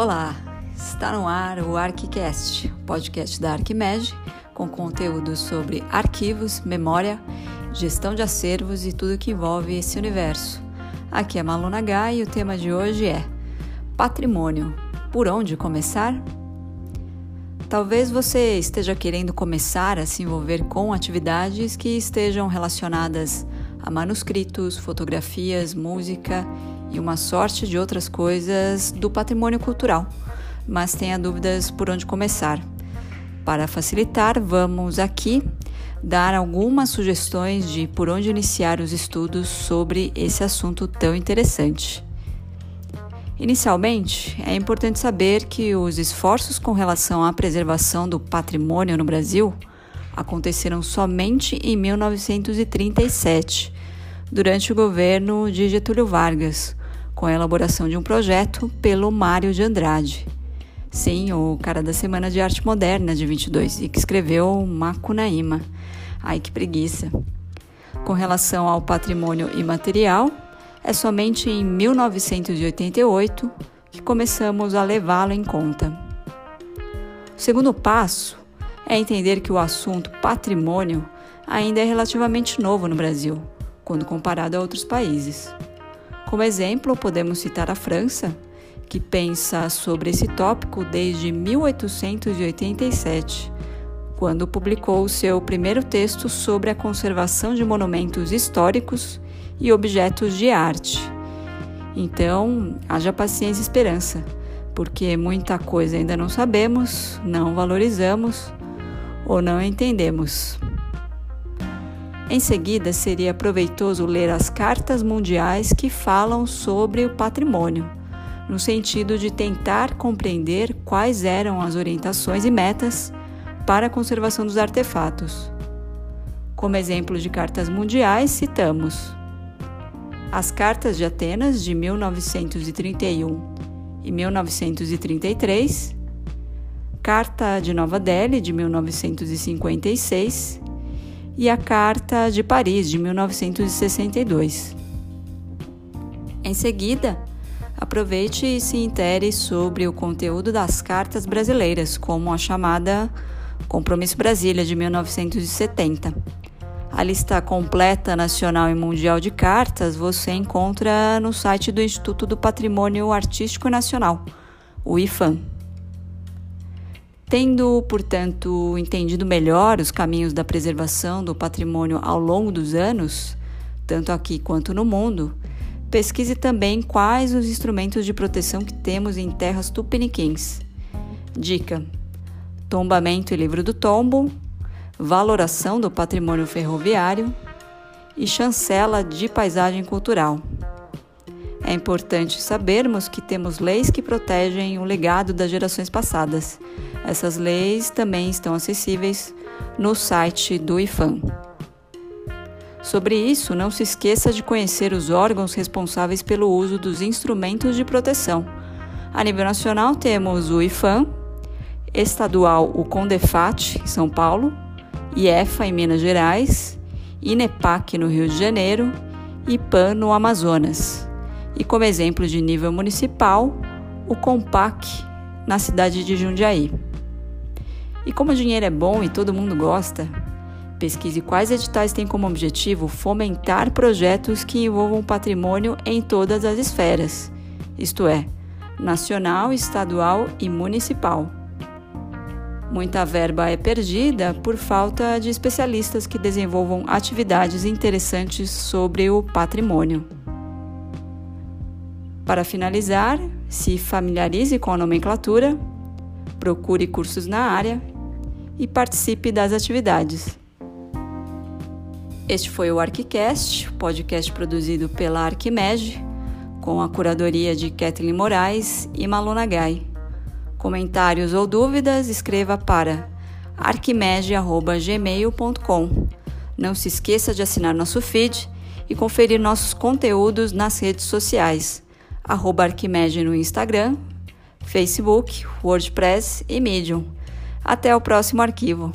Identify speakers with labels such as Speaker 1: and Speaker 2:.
Speaker 1: Olá, está no ar o ArchiCast, podcast da Arquimed, com conteúdo sobre arquivos, memória, gestão de acervos e tudo que envolve esse universo. Aqui é Malu Nagai e o tema de hoje é Patrimônio. Por onde começar? Talvez você esteja querendo começar a se envolver com atividades que estejam relacionadas a manuscritos, fotografias, música e uma sorte de outras coisas do patrimônio cultural, mas tenha dúvidas por onde começar. Para facilitar, vamos aqui dar algumas sugestões de por onde iniciar os estudos sobre esse assunto tão interessante. Inicialmente, é importante saber que os esforços com relação à preservação do patrimônio no Brasil aconteceram somente em 1937, durante o governo de Getúlio Vargas, com a elaboração de um projeto pelo Mário de Andrade. Sim, o cara da Semana de Arte Moderna de 22 e que escreveu Macunaíma. Ai que preguiça. Com relação ao patrimônio imaterial, é somente em 1988 que começamos a levá-lo em conta. O segundo passo é entender que o assunto patrimônio ainda é relativamente novo no Brasil, quando comparado a outros países. Como exemplo, podemos citar a França, que pensa sobre esse tópico desde 1887, quando publicou seu primeiro texto sobre a conservação de monumentos históricos e objetos de arte. Então, haja paciência e esperança, porque muita coisa ainda não sabemos, não valorizamos ou não entendemos. Em seguida, seria proveitoso ler as cartas mundiais que falam sobre o patrimônio, no sentido de tentar compreender quais eram as orientações e metas para a conservação dos artefatos. Como exemplo de cartas mundiais, citamos as Cartas de Atenas de 1931 e 1933, Carta de Nova Delhi de 1956 e a Carta de Paris, de 1962. Em seguida, aproveite e se intere sobre o conteúdo das cartas brasileiras, como a chamada Compromisso Brasília, de 1970. A lista completa nacional e mundial de cartas você encontra no site do Instituto do Patrimônio Artístico Nacional, o IFAM. Tendo, portanto, entendido melhor os caminhos da preservação do patrimônio ao longo dos anos, tanto aqui quanto no mundo, pesquise também quais os instrumentos de proteção que temos em terras tupiniquins. Dica: Tombamento e Livro do Tombo, Valoração do Patrimônio Ferroviário e Chancela de Paisagem Cultural. É importante sabermos que temos leis que protegem o legado das gerações passadas. Essas leis também estão acessíveis no site do IFAM. Sobre isso, não se esqueça de conhecer os órgãos responsáveis pelo uso dos instrumentos de proteção. A nível nacional, temos o IFAM, estadual o CONDEFAT, em São Paulo, IEFA, em Minas Gerais, INEPAC, no Rio de Janeiro, e PAN, no Amazonas e, como exemplo de nível municipal, o Compac na cidade de Jundiaí. E como o dinheiro é bom e todo mundo gosta, pesquise quais editais têm como objetivo fomentar projetos que envolvam patrimônio em todas as esferas, isto é, nacional, estadual e municipal. Muita verba é perdida por falta de especialistas que desenvolvam atividades interessantes sobre o patrimônio. Para finalizar, se familiarize com a nomenclatura, procure cursos na área e participe das atividades. Este foi o ArquiCast, podcast produzido pela Arquimed, com a curadoria de Kathleen Moraes e Maluna Gai. Comentários ou dúvidas, escreva para arquimed.gmail.com. Não se esqueça de assinar nosso feed e conferir nossos conteúdos nas redes sociais arroba Arquimedes no Instagram, Facebook, WordPress e Medium. Até o próximo arquivo.